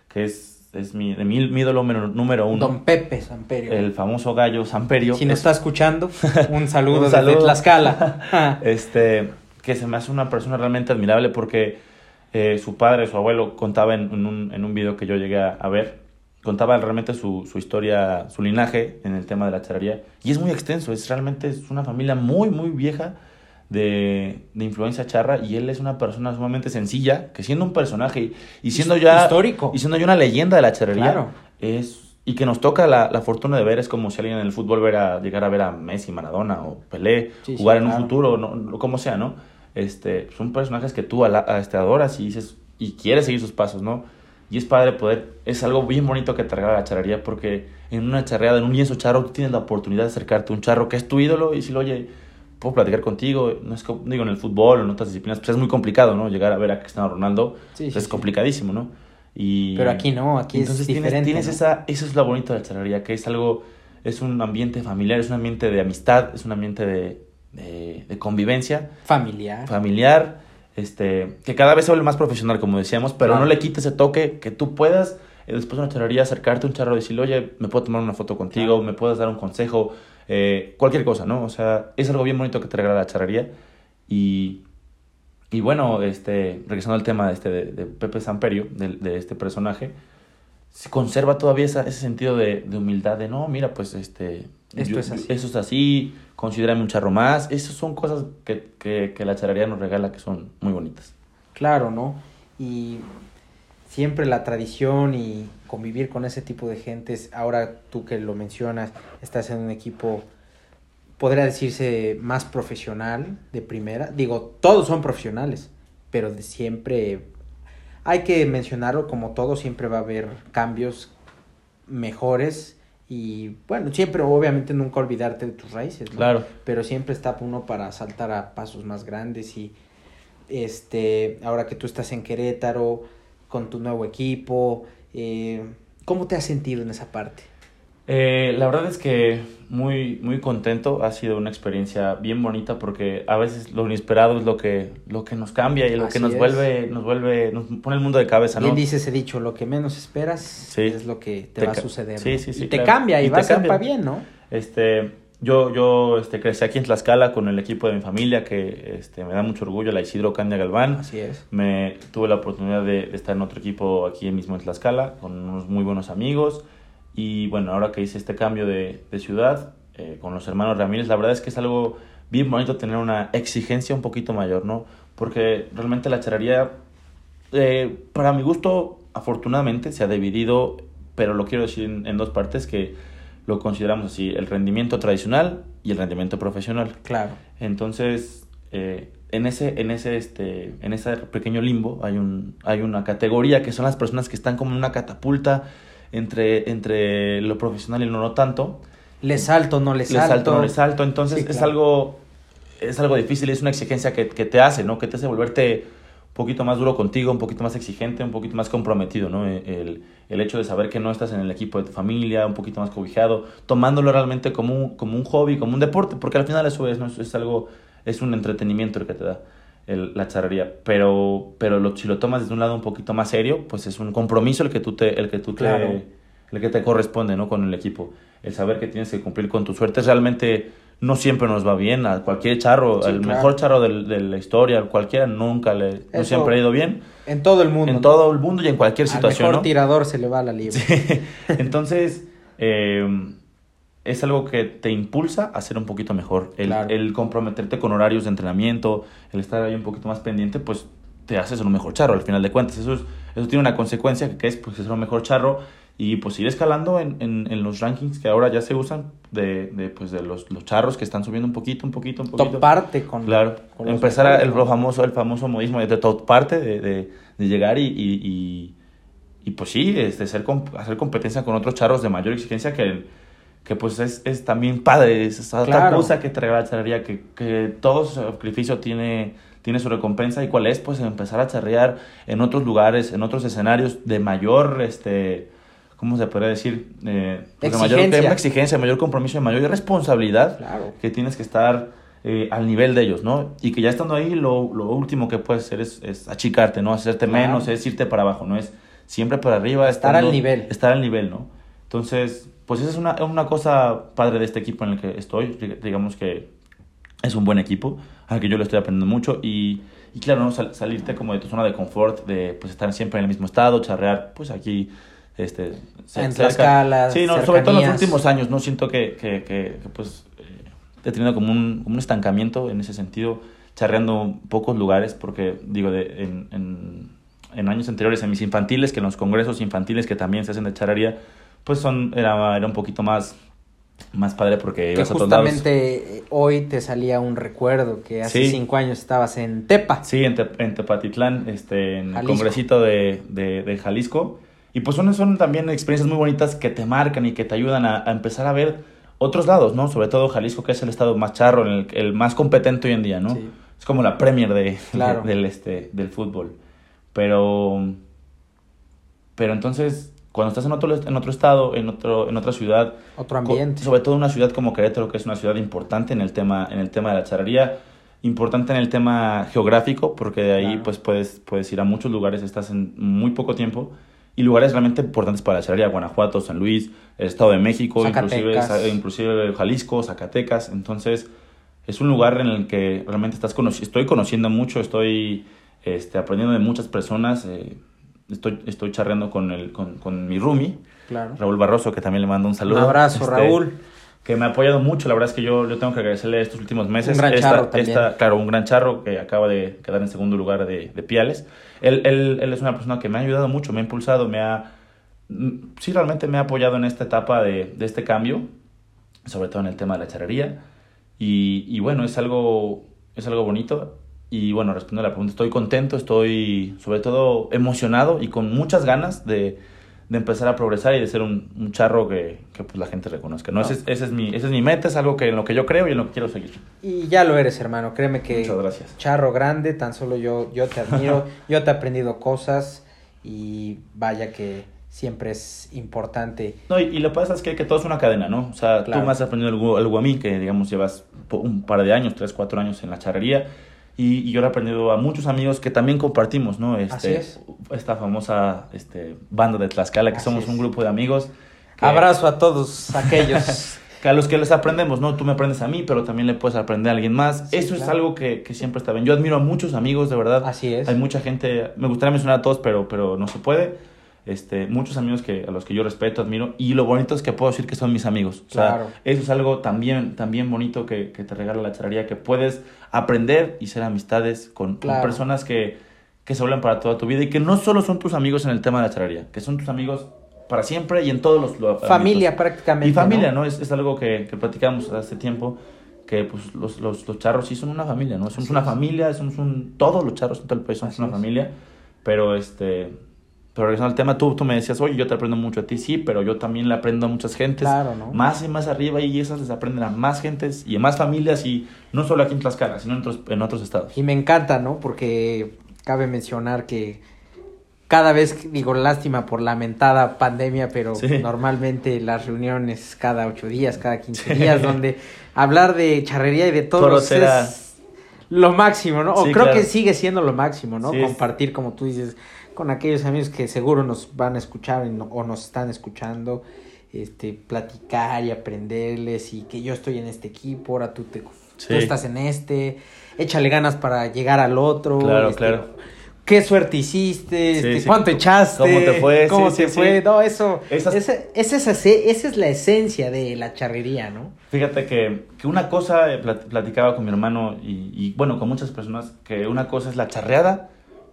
que es es mi, de mi, mi ídolo número uno. Don Pepe Samperio. El famoso gallo Samperio. Si nos está escuchando, un saludo, un saludo. desde Tlaxcala. este, que se me hace una persona realmente admirable porque eh, su padre, su abuelo, contaba en, en, un, en un video que yo llegué a, a ver, contaba realmente su, su, historia, su linaje en el tema de la charrería. Y es muy extenso, es realmente es una familia muy, muy vieja de, de, influencia charra y él es una persona sumamente sencilla, que siendo un personaje y siendo ya histórico y siendo ya una leyenda de la charrería claro. es y que nos toca la, la, fortuna de ver es como si alguien en el fútbol vera, llegar a ver a Messi, Maradona o Pelé sí, jugar sí, en claro. un futuro, no, como sea, ¿no? Este, son personajes que tú a la, a este, adoras y dices y quieres seguir sus pasos, ¿no? Y es padre poder, es algo bien bonito que te regala la charrería porque en una charreada, en un lienzo charro, tú tienes la oportunidad de acercarte a un charro que es tu ídolo y si lo oye, puedo platicar contigo, no es digo en el fútbol o en otras disciplinas, pues es muy complicado, ¿no? Llegar a ver a Cristiano Ronaldo sí, pues sí, es complicadísimo, ¿no? Y pero aquí no, aquí entonces es tienes, diferente. Tienes ¿no? esa, eso es lo bonito de la charrería, que es algo, es un ambiente familiar, es un ambiente de amistad, es un ambiente de, de, de convivencia. Familiar. Familiar, este, que cada vez se vuelve más profesional, como decíamos, pero claro. no le quita ese toque que tú puedas eh, después de una charrería acercarte a un charro y decirle, oye, me puedo tomar una foto contigo, claro. me puedes dar un consejo, eh, cualquier cosa, ¿no? O sea, es algo bien bonito que te regala la charrería. Y, y bueno, este, regresando al tema de, este, de, de Pepe Samperio, de, de, este personaje, se conserva todavía esa, ese sentido de, de humildad de no, mira, pues este... Esto yo- es así. Eso es así, considérame un charro más. Esas son cosas que, que, que la charrería nos regala que son muy bonitas. Claro, ¿no? Y siempre la tradición y convivir con ese tipo de gentes, ahora tú que lo mencionas, estás en un equipo, podría decirse, más profesional de primera. Digo, todos son profesionales, pero de siempre hay que mencionarlo como todo, siempre va a haber cambios mejores y bueno, siempre obviamente nunca olvidarte de tus raíces, ¿no? Claro. pero siempre está uno para saltar a pasos más grandes y este ahora que tú estás en Querétaro con tu nuevo equipo eh, cómo te has sentido en esa parte Eh, la verdad es que muy, muy contento. Ha sido una experiencia bien bonita porque a veces lo inesperado es lo que, lo que nos cambia y lo Así que nos es. vuelve, nos vuelve, nos pone el mundo de cabeza, ¿no? bien dices he dicho lo que menos esperas Sí. es lo que te, Te va a suceder sí, sí, sí, y te cambia y, Y va te a ser cambia. para bien no Este, yo, yo este, crecí aquí en Tlaxcala con el equipo de mi familia que este, me da mucho orgullo, la Isidro Candia Galván. así es Me tuve la oportunidad de, de estar en otro equipo aquí mismo en Tlaxcala con unos muy buenos amigos. Y bueno, ahora que hice este cambio de, de ciudad eh, con los hermanos Ramírez, la verdad es que es algo bien bonito tener una exigencia un poquito mayor, ¿no? Porque realmente la charrería, eh, para mi gusto, afortunadamente se ha dividido, pero lo quiero decir en, en dos partes que lo consideramos así, el rendimiento tradicional y el rendimiento profesional. claro Entonces, eh, en ese, en ese, este, en ese pequeño limbo hay un, hay una categoría que son las personas que están como en una catapulta entre, entre lo profesional y lo no tanto. le salto no le Le salto, salto, no le salto. Entonces Sí, es algo, es algo difícil es una exigencia que, que te hace, ¿no? Que te hace volverte poquito más duro contigo, un poquito más exigente, un poquito más comprometido, ¿no? El, el hecho de saber que no estás en el equipo de tu familia, un poquito más cobijado, tomándolo realmente como un, como un hobby, como un deporte, porque al final eso es, ¿no? Es, es algo, es un entretenimiento el que te da el- la charrería, pero, pero lo- si lo tomas desde un lado un poquito más serio, pues es un compromiso el que tú te, el que tú te, el que te corresponde, ¿no? Con el equipo. El saber que tienes que cumplir con tu suerte realmente no siempre nos va bien. A cualquier charro, Sí, el claro. mejor charro de, la historia, cualquiera, nunca le, no siempre ha ido bien. en todo el mundo En ¿no? todo el mundo y en cualquier Al situación, mejor ¿no? tirador se le va la libre Entonces, eh, es algo que te impulsa a ser un poquito mejor. El, Claro. el comprometerte con horarios de entrenamiento, el estar ahí un poquito más pendiente, pues te hace ser un mejor charro al final de cuentas. Eso, es- eso tiene una consecuencia que es pues, ser un mejor charro y pues ir escalando en, en, en los rankings que ahora ya se usan de, de, pues, de los, los charros que están subiendo un poquito, un poquito, un poquito. toparte con Claro, con empezar a- el famoso, el famoso modismo de top parte, de, de, de llegar y, y, y, y, pues sí, este, ser, hacer competencia con otros charros de mayor exigencia que, que pues es, es también padre, es otra Claro. cosa que trae la charrería, que, que todo sacrificio tiene, tiene su recompensa y cuál es, pues empezar a charrear en otros lugares, en otros escenarios de mayor, este, ¿cómo se podría decir? Eh, pues mayor, Exigencia. una exigencia, mayor compromiso, de mayor responsabilidad Claro. que tienes que estar eh, al nivel de ellos, ¿no? Y que ya estando ahí, lo, lo último que puedes hacer es, es achicarte, ¿no? Hacerte Claro. menos, es irte para abajo, ¿no? Es siempre para arriba. Estar estando- al nivel. Estar al nivel, ¿no? Entonces, pues esa es una, una cosa padre de este equipo en el que estoy. Dig- Digamos que es un buen equipo, al que yo le estoy aprendiendo mucho. Y, y claro, ¿no? Sal- salirte como de tu zona de confort, de pues estar siempre en el mismo estado, charrear, pues aquí... Este, En. Tlaxcala, Sí, no, sobre todo en los últimos años, ¿no? Siento que, que, que, que, pues eh, he tenido como un, como un estancamiento en ese sentido, charreando pocos lugares, porque digo, de, en, en, en años anteriores, en mis infantiles, que en los congresos infantiles que también se hacen de charrería, pues son, era, era un poquito más, más padre porque que justamente hoy te salía un recuerdo que hace Sí. cinco años estabas en Tepa. Sí, en, Te- en Tepatitlán, este, en el congresito de, de, de Jalisco. Y pues son, son también experiencias muy bonitas que te marcan y que te ayudan a, a empezar a ver otros lados, ¿no? Sobre todo Jalisco, que es el estado más charro, el, el más competente hoy en día, ¿no? Sí. Es como la premier de, Claro. de- del, este, del fútbol. Pero, pero entonces, cuando estás en otro, en otro estado, en, otro, en otra ciudad, Otro ambiente. Sobre todo una ciudad como Querétaro, que es una ciudad importante en el tema, en el tema de la charrería, importante en el tema geográfico, porque de ahí Claro. pues puedes, puedes ir a muchos lugares, estás en muy poco tiempo, y lugares realmente importantes para la charrería, Guanajuato, San Luis, el Estado de México, inclusive, Zacatecas. inclusive Jalisco, Zacatecas, entonces es un lugar en el que realmente estás conoci- estoy conociendo mucho, estoy este, aprendiendo de muchas personas, eh, estoy, estoy charreando con, el, con, con mi roomie, Claro. Raúl Barroso, que también le mando un saludo. Un abrazo, Este, Raúl. Que me ha apoyado mucho, la verdad es que yo, yo tengo que agradecerle estos últimos meses. Un gran Esta- charro también. esta- claro, un gran charro que acaba de quedar en segundo lugar de, de Piales. Él, él, él es una persona que me ha ayudado mucho, me ha impulsado, me ha... mm, Sí, realmente me ha apoyado en esta etapa de, de este cambio, sobre todo en el tema de la charrería. Y, y bueno, es algo, es algo bonito. Y bueno, respondiendo a la pregunta, estoy contento, estoy sobre todo emocionado y con muchas ganas de, de empezar a progresar y de ser un, un charro que, que, pues, la gente reconozca. ¿no? No. Ese, es, ese es mi, esa es mi meta, es algo que, en lo que yo creo y en lo que quiero seguir. Y ya lo eres, hermano. Créeme que Muchas gracias. charro grande, tan solo yo, yo te admiro, yo te he aprendido cosas y vaya que siempre es importante. No, y, y lo que pasa es que, que todo es una cadena, ¿no? O sea, Claro. tú me has aprendido algo, algo a mí, que digamos llevas un par de años, tres, cuatro años en la charrería, y, y yo le he aprendido a muchos amigos que también compartimos, ¿no? Este, Así es. Esta famosa este, banda de Tlaxcala, que Así somos es. un grupo de amigos. que- Abrazo a todos aquellos. que a los que les aprendemos, ¿no? Tú me aprendes a mí, pero también le puedes aprender a alguien más. Sí, Eso es claro. algo que, que siempre está bien. Yo admiro a muchos amigos, de verdad. Así es. Hay mucha gente, me gustaría mencionar a todos, pero, pero no se puede. Este, muchos amigos que, a los que yo respeto, admiro, y lo bonito es que puedo decir que son mis amigos. O sea, Claro. eso es algo también, también bonito que, que te regala la charrería, que puedes aprender y ser amistades con, con Claro. personas que, que se hablan para toda tu vida y que no solo son tus amigos en el tema de la charrería, que son tus amigos para siempre y en todos los... los Familia ámbitos. prácticamente. Y familia, ¿no? Es, es algo que, que platicamos hace tiempo, que pues los, los, los charros sí son una familia, ¿no? Somos Así una es. familia, somos un... Todos los charros en todo el país somos Así una es. familia, pero este... Pero regresando al tema, tú, tú me decías, oye, yo te aprendo mucho a ti, sí, pero yo también le aprendo a muchas gentes. Claro, ¿no? Más y más arriba y esas les aprenden a más gentes y a más familias y no solo aquí en Tlaxcala, sino en otros, en otros estados. Y me encanta, ¿no? Porque cabe mencionar que cada vez, digo, lástima por la mentada pandemia, pero Sí. normalmente las reuniones cada ocho días, cada quince Sí. días, donde hablar de charrería y de Toros todos era- es lo máximo, ¿no? O Sí, creo claro. que sigue siendo lo máximo, ¿no? Compartir, como tú dices, con aquellos amigos que seguro nos van a escuchar o nos están escuchando, este, platicar y aprenderles y que yo estoy en este equipo, ahora tú, te, tú estás en este, échale ganas para llegar al otro. Claro, este, claro. ¿Qué suerte hiciste? Este, sí. ¿Cuánto echaste? ¿Cómo te fue? ¿Cómo te fue? No, eso, Esas- esa, esa, esa es la esencia de la charrería, ¿no? Fíjate que, que una cosa, eh, plat- platicaba con mi hermano y, y, bueno, con muchas personas, que una cosa es la charreada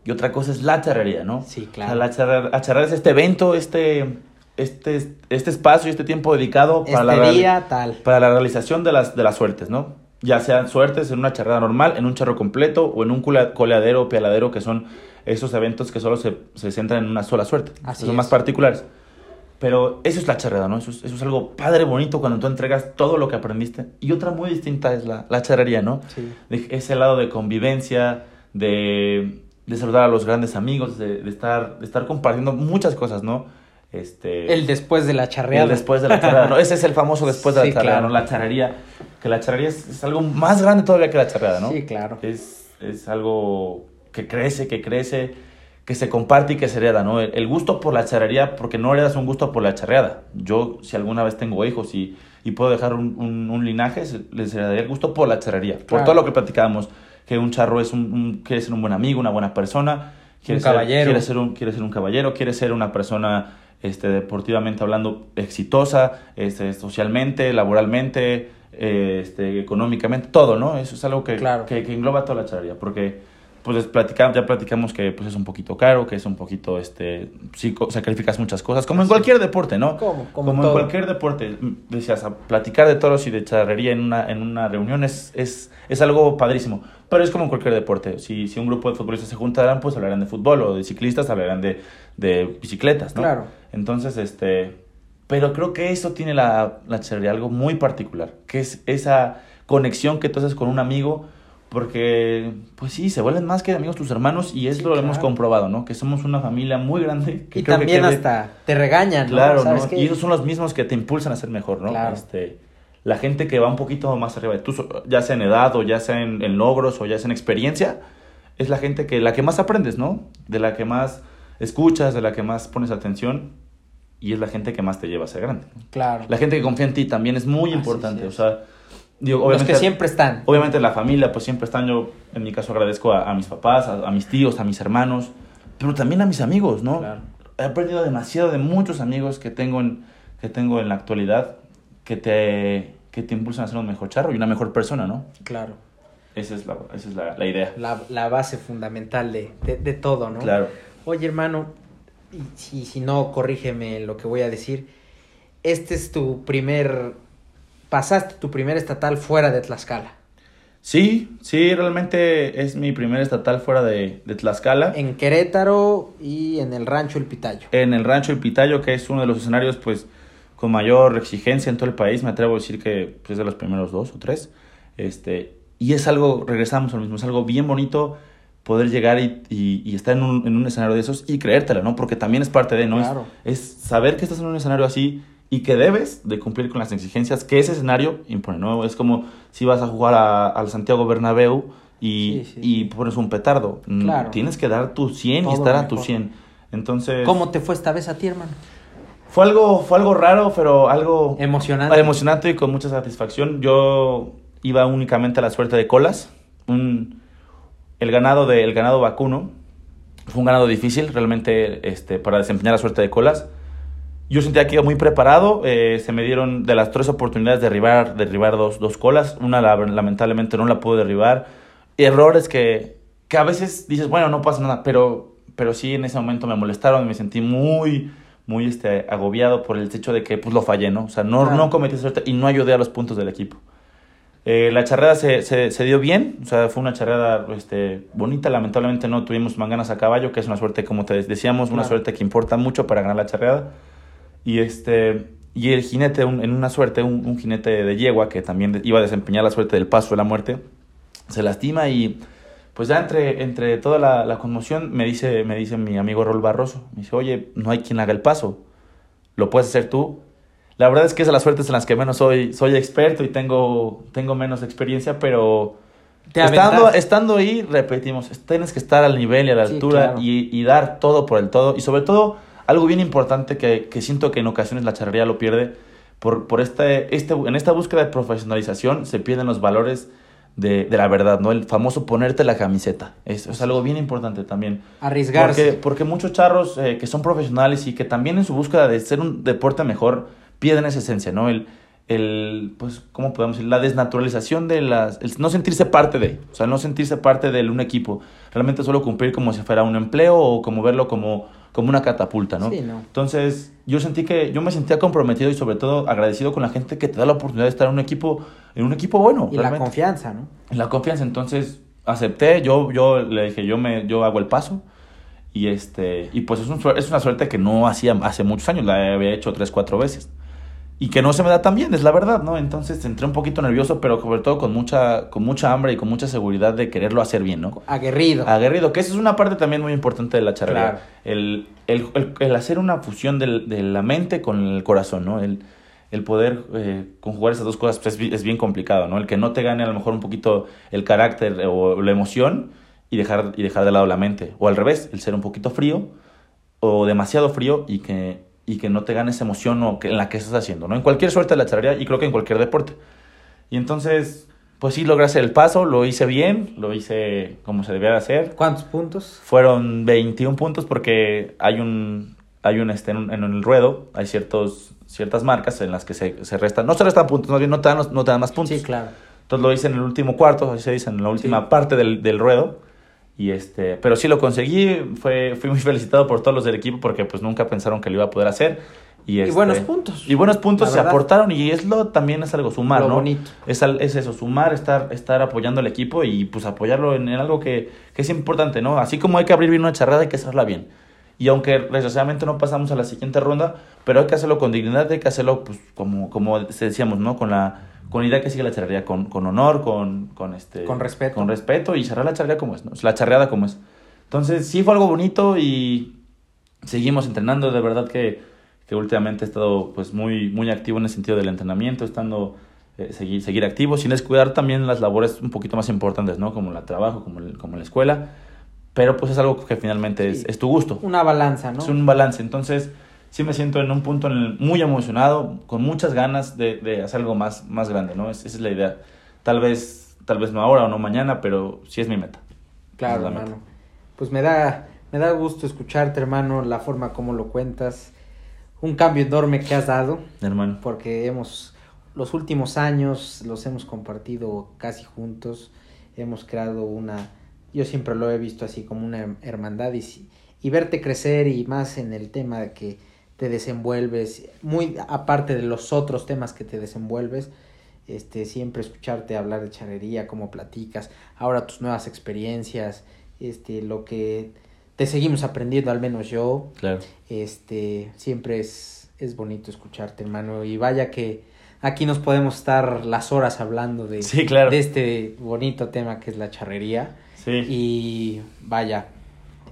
y otra cosa es la charrería, ¿no? Sí, O claro. sea, la charreada, la charreada es este evento, este, este, este espacio, este tiempo dedicado para, la, este reali- día, tal. para la realización de las, de las suertes, ¿no? Ya sean suertes en una charreada normal, en un charro completo o en un coleadero o pialadero, que son esos eventos que solo se, se centran en una sola suerte. Así son más es. particulares. Pero eso es la charreada, ¿no? Eso es, eso es algo padre, bonito cuando tú entregas todo lo que aprendiste. Y otra muy distinta es la, la charrería, ¿no? Sí. De ese lado de convivencia, de, de saludar a los grandes amigos, de, de estar, de estar compartiendo muchas cosas, ¿no? Este, El después de la charreada. el después de la charreada, ¿no? Ese es el famoso después de Sí, la charreada, claro. ¿no? La charrería, que la charrería es, es algo más grande todavía que la charreada, ¿no? Sí, claro. Es, es algo que crece, que crece, que se comparte y que se hereda, ¿no? El, el gusto por la charrería, porque no heredas un gusto por la charreada. Yo, si alguna vez tengo hijos y, y puedo dejar un, un- un linaje, les heredaría el gusto por la charrería. Por todo lo que platicábamos, que un charro es un, un- quiere ser un buen amigo, una buena persona, quiere Un ser- caballero. quiere ser un, quiere ser un caballero, quiere ser una persona este, deportivamente hablando exitosa, este, socialmente, laboralmente, eh, este, económicamente, todo, ¿no? Eso es algo que, Claro. que, que engloba toda la charrería, porque pues les platicamos, ya platicamos que pues, es un poquito caro, que es un poquito, este, sí, sacrificas muchas cosas, como en cualquier deporte, ¿no? Como- como como en cualquier deporte, decías, a platicar de toros y de charrería en una, en una reunión es, es, es algo padrísimo, pero es como en cualquier deporte, si, si un grupo de futbolistas se juntarán, pues hablarán de fútbol, o de ciclistas hablarán de, de bicicletas, ¿no? Claro. Entonces, este, pero creo que eso tiene la, la charrería, algo muy particular, que es esa conexión que tú haces con un amigo, porque, pues sí, se vuelven más que amigos tus hermanos y eso Sí, lo hemos claro. comprobado, ¿no? Que somos una familia muy grande. Que Y creo también hasta te regañan, ¿no? Claro, ¿Sabes ¿no? Y esos son los mismos que te impulsan a ser mejor, ¿no? Claro. Este, la gente que va un poquito más arriba de tú, ya sea en edad o ya sea en, en logros o ya sea en experiencia, es la gente que la que más aprendes, ¿no? De la que más escuchas, de la que más pones atención y es la gente que más te lleva a ser grande. Claro. La gente que confía en ti también es muy Así importante, es. o sea, digo, Los obviamente que siempre están. Obviamente la familia, pues siempre están. Yo, en mi caso, agradezco a, a mis papás, a, a mis tíos, a mis hermanos, pero también a mis amigos, ¿no? Claro. He aprendido demasiado de muchos amigos que tengo en, que tengo en la actualidad que te, que te impulsan a ser un mejor charro y una mejor persona, ¿no? Claro. Esa es la, esa es la, la idea. La, la base fundamental de, de, de todo, ¿no? Claro. Oye, hermano, y si, si no, corrígeme lo que voy a decir. Este es tu primer. Pasaste tu primer estatal fuera de Tlaxcala. Sí, sí, realmente es mi primer estatal fuera de, de Tlaxcala. En Querétaro y en el rancho El Pitayo. En el rancho El Pitayo, que es uno de los escenarios, pues, con mayor exigencia en todo el país. Me atrevo a decir que pues, es de los primeros dos o tres. Este, y es algo, regresamos al mismo, es algo bien bonito poder llegar y, y, y estar en un, en un, escenario de esos y creértela, ¿no? Porque también es parte de, ¿no? Claro. Es, es, saber que estás en un escenario así y que debes de cumplir con las exigencias que ese escenario impone, ¿no? Es como si vas a jugar al Santiago Bernabéu y, sí, sí, y pones un petardo. Claro. Tienes que dar tu 100 Todo y estar a tu 100. Entonces... ¿Cómo te fue esta vez a ti, hermano? Fue algo, fue algo raro, pero algo... Emocionante. Emocionante y con mucha satisfacción. Yo iba únicamente a la suerte de colas. Un, el ganado de, el ganado vacuno fue un ganado difícil realmente este, para desempeñar la suerte de colas. Yo sentía que iba muy preparado. Eh, se me dieron de las tres oportunidades de derribar, derribar dos, dos colas. Una la, lamentablemente no la pude derribar. Errores que, que a veces dices, bueno, no pasa nada, pero, pero sí en ese momento me molestaron y me sentí muy, muy este, agobiado por el hecho de que pues lo fallé, ¿no? O sea, no, claro. no cometí suerte y no ayudé a los puntos del equipo. Eh, la charreada se, se, se, dio bien, o sea, fue una charreada este, bonita. Lamentablemente no tuvimos manganas a caballo, que es una suerte, como te decíamos, una suerte que importa mucho para ganar la charreada. Y, este, y el jinete, un, en una suerte, un, un, jinete de yegua que también iba a desempeñar la suerte del paso de la muerte, se lastima y pues ya entre, entre toda la, la conmoción me dice, me dice mi amigo Rol Barroso, me dice, oye, no hay quien haga el paso, ¿lo puedes hacer tú? La verdad es que es de las suertes en las que menos soy, soy experto y tengo, tengo menos experiencia, pero estando, estando ahí, repetimos, tienes que estar al nivel y a la sí, altura claro. y, y, dar todo por el todo. Y sobre todo, algo bien importante que, que siento que en ocasiones la charrería lo pierde, por, por este, este, en esta búsqueda de profesionalización se pierden los valores de, de, la verdad, ¿no? El famoso ponerte la camiseta. Es, es algo bien importante también. Arriesgarse. Porque, porque muchos charros eh, que son profesionales y que también en su búsqueda de ser un deporte mejor pierden esa esencia, ¿no? El, el pues, ¿cómo podemos decir? La desnaturalización de las... El no sentirse parte de, o sea, no sentirse parte de un equipo. Realmente solo cumplir como si fuera un empleo o como verlo como, como una catapulta, ¿no? Sí, ¿no? Entonces, yo sentí que... Yo me sentía comprometido y sobre todo agradecido con la gente que te da la oportunidad de estar en un equipo, en un equipo bueno. Y realmente. la confianza, ¿no? La confianza, entonces acepté, yo, yo le dije, yo, me, yo hago el paso. Y, este, y pues es, un, es una suerte que no hacía hace muchos años, la había hecho tres, cuatro veces y que no se me da tan bien, es la verdad, ¿no? Entonces entré un poquito nervioso, pero sobre todo con mucha, con mucha hambre y con mucha seguridad de quererlo hacer bien, ¿no? Aguerrido. Aguerrido, que esa es una parte también muy importante de la charla. Claro. El, el, el, el, hacer una fusión del, de la mente con el corazón, ¿no? El, el poder eh, conjugar esas dos cosas pues, es, es, bien complicado, ¿no? El que no te gane a lo mejor un poquito el carácter o la emoción y dejar, y dejar de lado la mente. O al revés, el ser un poquito frío o demasiado frío y que y que no te gane esa emoción o que, en la que estás haciendo, ¿no? En cualquier suerte de la charrería y creo que en cualquier deporte. Y entonces, pues sí, logré hacer el paso, lo hice bien, lo hice como se debía de hacer. ¿Cuántos puntos? Fueron 21 puntos porque hay un, hay un, este, en, en el ruedo, hay ciertos, ciertas marcas en las que se, se restan, no se restan puntos, bien no te, dan, no te dan más puntos. Sí, claro. Entonces lo hice en el último cuarto, así se dice, en la última sí. parte del, del ruedo. Y este, pero sí lo conseguí, fue, fui muy felicitado por todos los del equipo porque pues nunca pensaron que lo iba a poder hacer. Y, este, y buenos puntos. Y buenos puntos se aportaron y es lo, también es algo sumar, lo ¿no? bonito. Es, es eso, sumar, estar, estar apoyando al equipo y pues apoyarlo en, en algo que, que, es importante, ¿no? Así como hay que abrir bien una charrada, hay que hacerla bien. Y aunque desgraciadamente no pasamos a la siguiente ronda, pero hay que hacerlo con dignidad, hay que hacerlo pues como, como decíamos, ¿no? Con la con la idea que sigue la charrería, con, con honor, con, con, este, con respeto. Con respeto y cerrar la charrería como es, ¿no? La charreada como es. Entonces, sí fue algo bonito y seguimos entrenando. De verdad que, que últimamente he estado pues muy, muy activo en el sentido del entrenamiento, estando, eh, seguir, seguir activo, sin descuidar también las labores un poquito más importantes, ¿no? Como el trabajo, como, el, como la escuela. Pero pues es algo que finalmente sí. es, es tu gusto. Una balanza, ¿no? Es un balance. Entonces, sí me siento en un punto en el, muy emocionado, con muchas ganas de, de hacer algo más, más grande, ¿no? Es, esa es la idea. Tal vez, tal vez no ahora o no mañana, pero sí es mi meta. Claro, hermano. Pues me da, Me da gusto escucharte, hermano, la forma como lo cuentas. Un cambio enorme que has dado. Hermano. Porque hemos, los últimos años los hemos compartido casi juntos. Hemos creado una, yo siempre lo he visto así como una hermandad y, y verte crecer y más en el tema de que te desenvuelves, muy aparte de los otros temas que te desenvuelves, este, siempre escucharte hablar de charrería, cómo platicas, ahora tus nuevas experiencias, este, lo que te seguimos aprendiendo, al menos yo. Claro. Este, siempre es, es bonito escucharte, hermano, y vaya que aquí nos podemos estar las horas hablando de, sí, claro. de este bonito tema que es la charrería. Sí. Y vaya,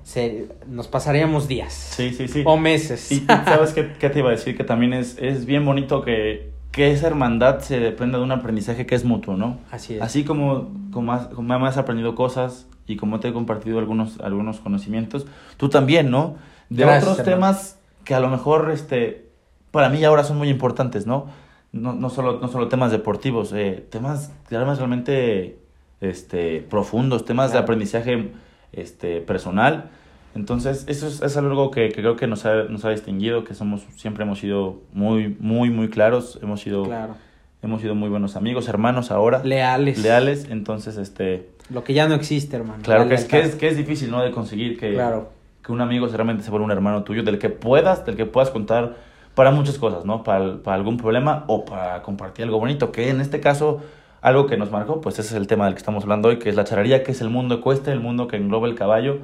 se, nos pasaríamos días. Sí, sí, sí. O meses. Y sabes qué, qué, te iba a decir, que también es, es bien bonito que, que esa hermandad se dependa de un aprendizaje que es mutuo, ¿no? Así es. Así como, como, has, como me has aprendido cosas y como te he compartido algunos, algunos conocimientos, tú también, ¿no? De Gracias, otros hermano. temas que a lo mejor este, para mí ahora son muy importantes, ¿no? No, no, solo, no solo temas deportivos, eh, temas, temas realmente este, profundos, temas Claro. de aprendizaje este, personal. Entonces, eso es, es algo que, que creo que nos ha, nos ha distinguido, que somos, siempre hemos sido muy, muy, muy claros, hemos sido, Claro. hemos sido muy buenos amigos, hermanos ahora, Leales. leales, entonces, este, Lo que ya no existe, hermano. claro La que es, que, es, que es difícil, ¿no? De conseguir que, Claro. que un amigo realmente se vuelva un hermano tuyo, del que puedas, del que puedas contar para muchas cosas, ¿no? Para, para algún problema o para compartir algo bonito, que en este caso, algo que nos marcó, pues ese es el tema del que estamos hablando hoy, que es la charrería, que es el mundo cuesta, el mundo que engloba el caballo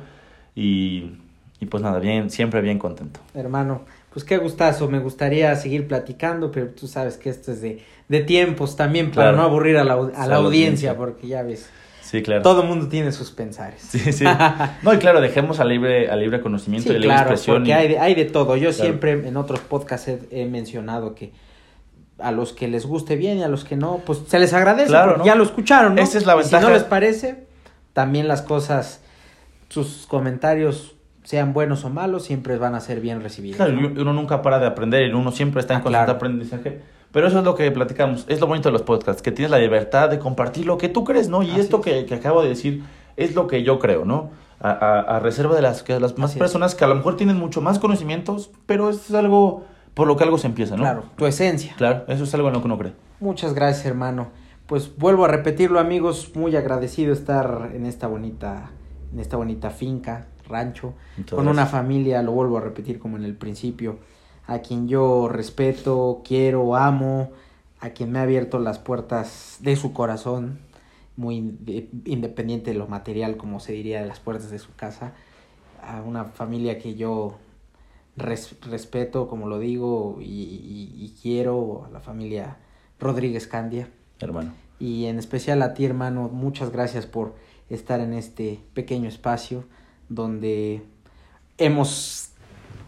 y, y pues nada, bien, siempre bien contento. Hermano, pues qué gustazo. Me gustaría seguir platicando, pero tú sabes que esto es de, de tiempos también para Claro. no aburrir a la, a la audiencia, porque ya ves, Sí, claro. todo el mundo tiene sus pensares. Sí, sí. No, y claro, dejemos a libre, a libre conocimiento Sí, y libre claro, expresión. porque y- hay de, hay de todo. Yo Claro. siempre en otros podcasts he, he mencionado que a los que les guste bien y a los que no, pues se les agradece. Claro, ¿no? Ya lo escucharon, ¿no? Esa es la Y ventaja. si no les parece, también las cosas, sus comentarios, sean buenos o malos, siempre van a ser bien recibidos. Claro, uno nunca para de aprender y uno siempre está en Ah, constante claro. aprendizaje. Pero eso es lo que platicamos, es lo bonito de los podcasts, que tienes la libertad de compartir lo que tú crees, ¿no? Y Así esto es. que, que acabo de decir es lo que yo creo, ¿no? A, a- a reserva de las, que las más Así es. personas que a lo mejor tienen mucho más conocimientos, pero es algo por lo que algo se empieza, ¿no? Claro, tu esencia. Claro, eso es algo en lo que uno cree. Muchas gracias, hermano. Pues vuelvo a repetirlo, amigos, muy agradecido estar en esta bonita, en esta bonita finca, rancho, Muchas con una familia, lo vuelvo a repetir como en el principio, a quien yo respeto, quiero, amo, a quien me ha abierto las puertas de su corazón, muy inde- independiente de lo material, como se diría, de las puertas de su casa, a una familia que yo res- respeto, como lo digo, y, y- y quiero, a la familia Rodríguez Candia. Hermano. Y en especial a ti, hermano, muchas gracias por estar en este pequeño espacio donde hemos...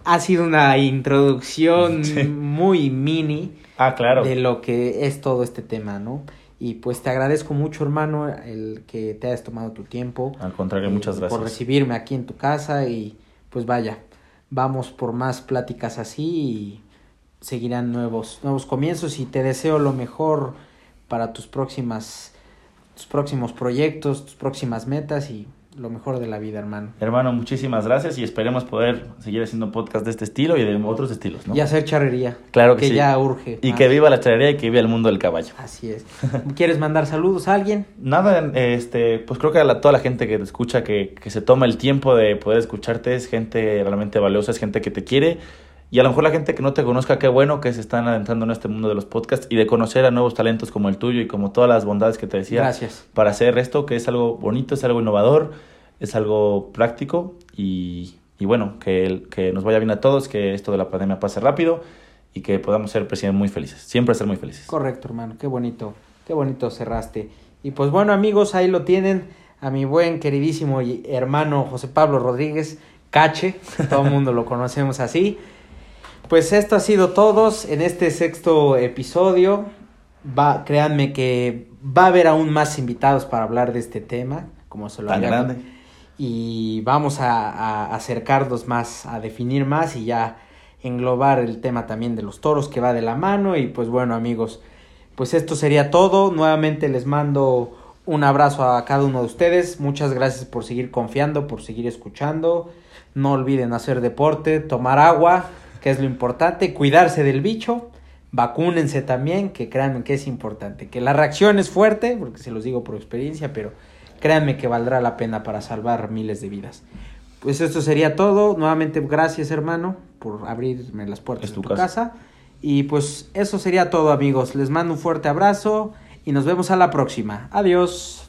Ha sido una introducción Sí. muy mini Ah, claro. de lo que es todo este tema, ¿no? Y pues te agradezco mucho, hermano, el que te hayas tomado tu tiempo. Al contrario, eh, muchas gracias. Por recibirme aquí en tu casa y pues vaya, vamos por más pláticas así y seguirán nuevos, nuevos comienzos. Y te deseo lo mejor para tus próximas, tus próximos proyectos, tus próximas metas y lo mejor de la vida, hermano. Hermano, muchísimas gracias y esperemos poder seguir haciendo podcast de este estilo y de otros estilos, ¿no? Y hacer charrería. Claro que sí. ya urge. Y más. que viva la charrería y que viva el mundo del caballo. Así es. ¿Quieres mandar saludos a alguien? Nada, este, pues creo que a la- toda la gente que te escucha, que, que se toma el tiempo de poder escucharte, es gente realmente valiosa, es gente que te quiere. Y a lo mejor la gente que no te conozca, qué bueno que se están adentrando en este mundo de los podcasts y de conocer a nuevos talentos como el tuyo y como todas las bondades que te decía Gracias. para hacer esto, que es algo bonito, es algo innovador, es algo práctico y, y bueno, que, que nos vaya bien a todos, que esto de la pandemia pase rápido y que podamos ser presidentes muy felices, siempre ser muy felices. Correcto, hermano. Qué bonito. Qué bonito cerraste. Y pues bueno, amigos, ahí lo tienen. A mi buen, queridísimo y hermano José Pablo Rodríguez, Cache. Todo el mundo lo conocemos así. Pues esto ha sido todos en este sexto episodio. Va, créanme que va a haber aún más invitados para hablar de este tema, como se lo Tan grande. y vamos a, a acercarnos más, a definir más y ya englobar el tema también de los toros que va de la mano. Y pues bueno amigos, pues esto sería todo, nuevamente les mando un abrazo a cada uno de ustedes, muchas gracias por seguir confiando, por seguir escuchando, No olviden hacer deporte, tomar agua, que es lo importante, cuidarse del bicho, vacúnense también, que créanme que es importante. Que la reacción es fuerte, porque se los digo por experiencia, pero créanme que valdrá la pena para salvar miles de vidas. Pues esto sería todo. Nuevamente, gracias hermano por abrirme las puertas de tu, casa. casa. Y pues eso sería todo amigos. Les mando un fuerte abrazo y nos vemos a la próxima. Adiós.